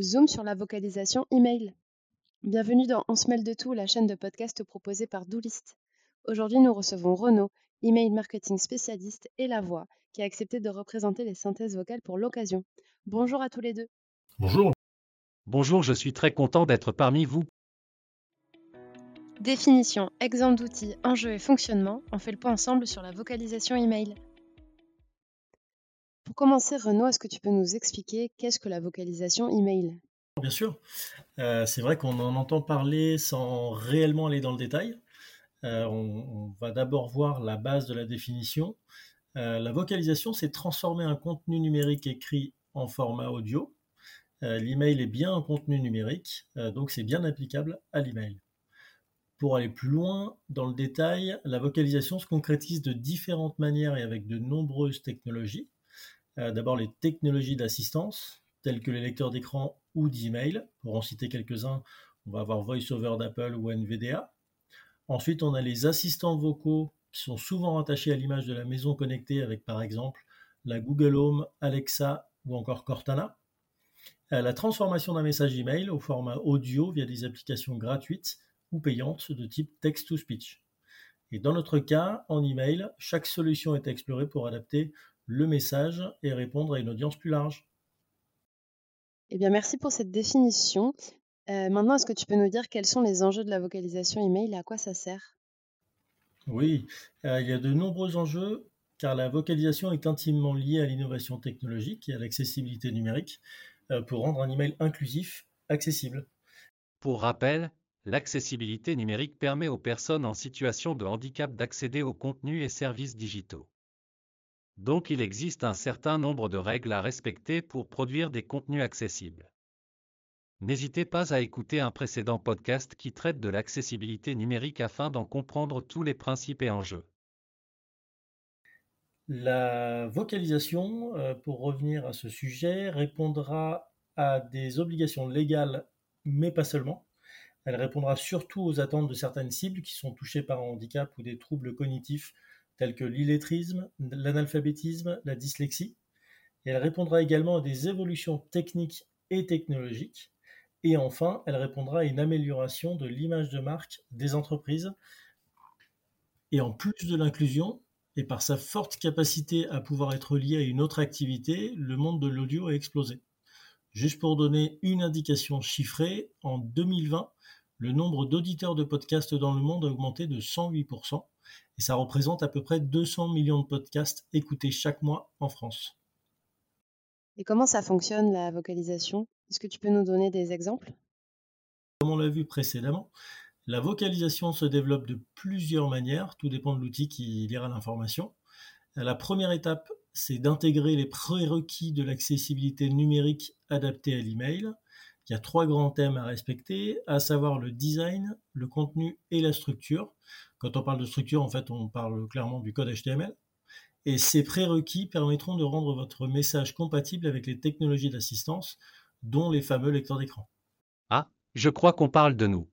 Zoom sur la vocalisation email. Bienvenue dans On se mêle de tout, la chaîne de podcast proposée par Doolist. Aujourd'hui, nous recevons Renaud, email marketing spécialiste et la voix, qui a accepté de représenter les synthèses vocales pour l'occasion. Bonjour à tous les deux. Bonjour. Bonjour, je suis très content d'être parmi vous. Définition, exemple d'outils, enjeux et fonctionnement, on fait le point ensemble sur la vocalisation email. Commencer, Renaud, est-ce que tu peux nous expliquer qu'est-ce que la vocalisation email? Bien sûr. Euh, c'est vrai qu'on en entend parler sans réellement aller dans le détail. Euh, on, va d'abord voir la base de la définition. Euh, la vocalisation, c'est transformer un contenu numérique écrit en format audio. l'email est bien un contenu numérique, donc c'est bien applicable à l'email. Pour aller plus loin dans le détail, la vocalisation se concrétise de différentes manières et avec de nombreuses technologies. Euh, d'abord les technologies d'assistance, telles que les lecteurs d'écran ou d'email. Pour en citer quelques-uns, on va avoir VoiceOver d'Apple ou NVDA. Ensuite, on a les assistants vocaux qui sont souvent rattachés à l'image de la maison connectée avec par exemple la Google Home, Alexa ou encore Cortana. Euh, la transformation d'un message email au format audio via des applications gratuites ou payantes de type text-to-speech. Et dans notre cas, en email, chaque solution est explorée pour adapter le message et répondre à une audience plus large. Eh bien, merci pour cette définition. Euh, maintenant, est-ce que tu peux nous dire quels sont les enjeux de la vocalisation email et à quoi ça sert? Oui, euh, il y a de nombreux enjeux car la vocalisation est intimement liée à l'innovation technologique et à l'accessibilité numérique euh, pour rendre un email inclusif accessible. Pour rappel, l'accessibilité numérique permet aux personnes en situation de handicap d'accéder aux contenus et services digitaux. Donc il existe un certain nombre de règles à respecter pour produire des contenus accessibles. N'hésitez pas à écouter un précédent podcast qui traite de l'accessibilité numérique afin d'en comprendre tous les principes et enjeux. La vocalisation, euh, pour revenir à ce sujet, répondra à des obligations légales, mais pas seulement. Elle répondra surtout aux attentes de certaines cibles qui sont touchées par un handicap ou des troubles cognitifs tels que l'illettrisme, l'analphabétisme, la dyslexie. Elle répondra également à des évolutions techniques et technologiques. Et enfin, elle répondra à une amélioration de l'image de marque des entreprises. Et en plus de l'inclusion, et par sa forte capacité à pouvoir être lié à une autre activité, le monde de l'audio a explosé. Juste pour donner une indication chiffrée, en 2020, le nombre d'auditeurs de podcasts dans le monde a augmenté de 108%, et ça représente à peu près 200 millions de podcasts écoutés chaque mois en France. Et comment ça fonctionne la vocalisation? Est-ce que tu peux nous donner des exemples? Comme on l'a vu précédemment, la vocalisation se développe de plusieurs manières, tout dépend de l'outil qui lira l'information. La première étape, c'est d'intégrer les prérequis de l'accessibilité numérique adaptée à l'email. Il y a trois grands thèmes à respecter, à savoir le design, le contenu et la structure. Quand on parle de structure, en fait, on parle clairement du code HTML. Et ces prérequis permettront de rendre votre message compatible avec les technologies d'assistance, dont les fameux lecteurs d'écran. Ah, je crois qu'on parle de nous.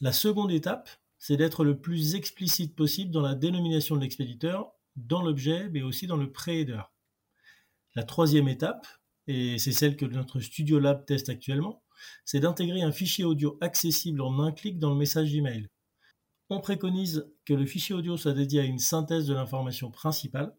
La seconde étape, c'est d'être le plus explicite possible dans la dénomination de l'expéditeur, dans l'objet, mais aussi dans le pré-header. La troisième étape, et c'est celle que notre Studio Lab teste actuellement, c'est d'intégrer un fichier audio accessible en un clic dans le message email. On préconise que le fichier audio soit dédié à une synthèse de l'information principale.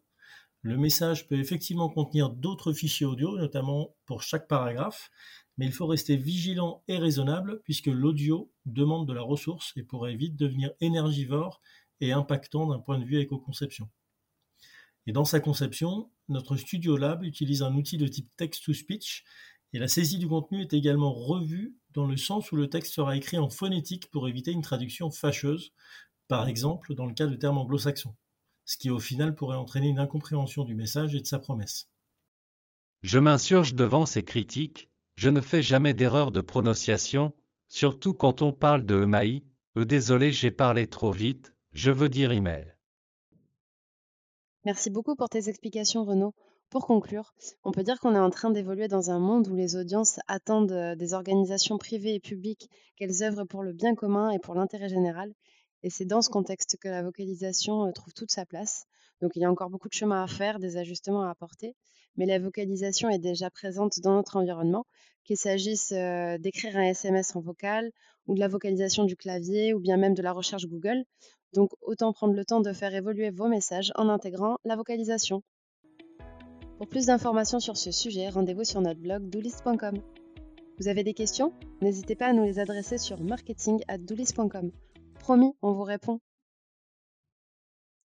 Le message peut effectivement contenir d'autres fichiers audio, notamment pour chaque paragraphe, mais il faut rester vigilant et raisonnable puisque l'audio demande de la ressource et pourrait vite devenir énergivore et impactant d'un point de vue éco-conception. Et dans sa conception, notre Studio Lab utilise un outil de type text-to-speech et la saisie du contenu est également revue dans le sens où le texte sera écrit en phonétique pour éviter une traduction fâcheuse, par exemple dans le cas de termes anglo-saxons, ce qui au final pourrait entraîner une incompréhension du message et de sa promesse. Je m'insurge devant ces critiques, je ne fais jamais d'erreur de prononciation, surtout quand on parle de email, euh, désolé j'ai parlé trop vite, je veux dire email. Merci beaucoup pour tes explications Renaud. Pour conclure, on peut dire qu'on est en train d'évoluer dans un monde où les audiences attendent euh, des organisations privées et publiques qu'elles œuvrent pour le bien commun et pour l'intérêt général. Et c'est dans ce contexte que la vocalisation euh, trouve toute sa place. Donc il y a encore beaucoup de chemin à faire, des ajustements à apporter, mais la vocalisation est déjà présente dans notre environnement, qu'il s'agisse euh, d'écrire un SMS en vocal ou de la vocalisation du clavier ou bien même de la recherche Google. Donc autant prendre le temps de faire évoluer vos messages en intégrant la vocalisation. Pour plus d'informations sur ce sujet, rendez-vous sur notre blog doulist.com. Vous avez des questions? N'hésitez pas à nous les adresser sur marketing@doulis.com. Promis, on vous répond.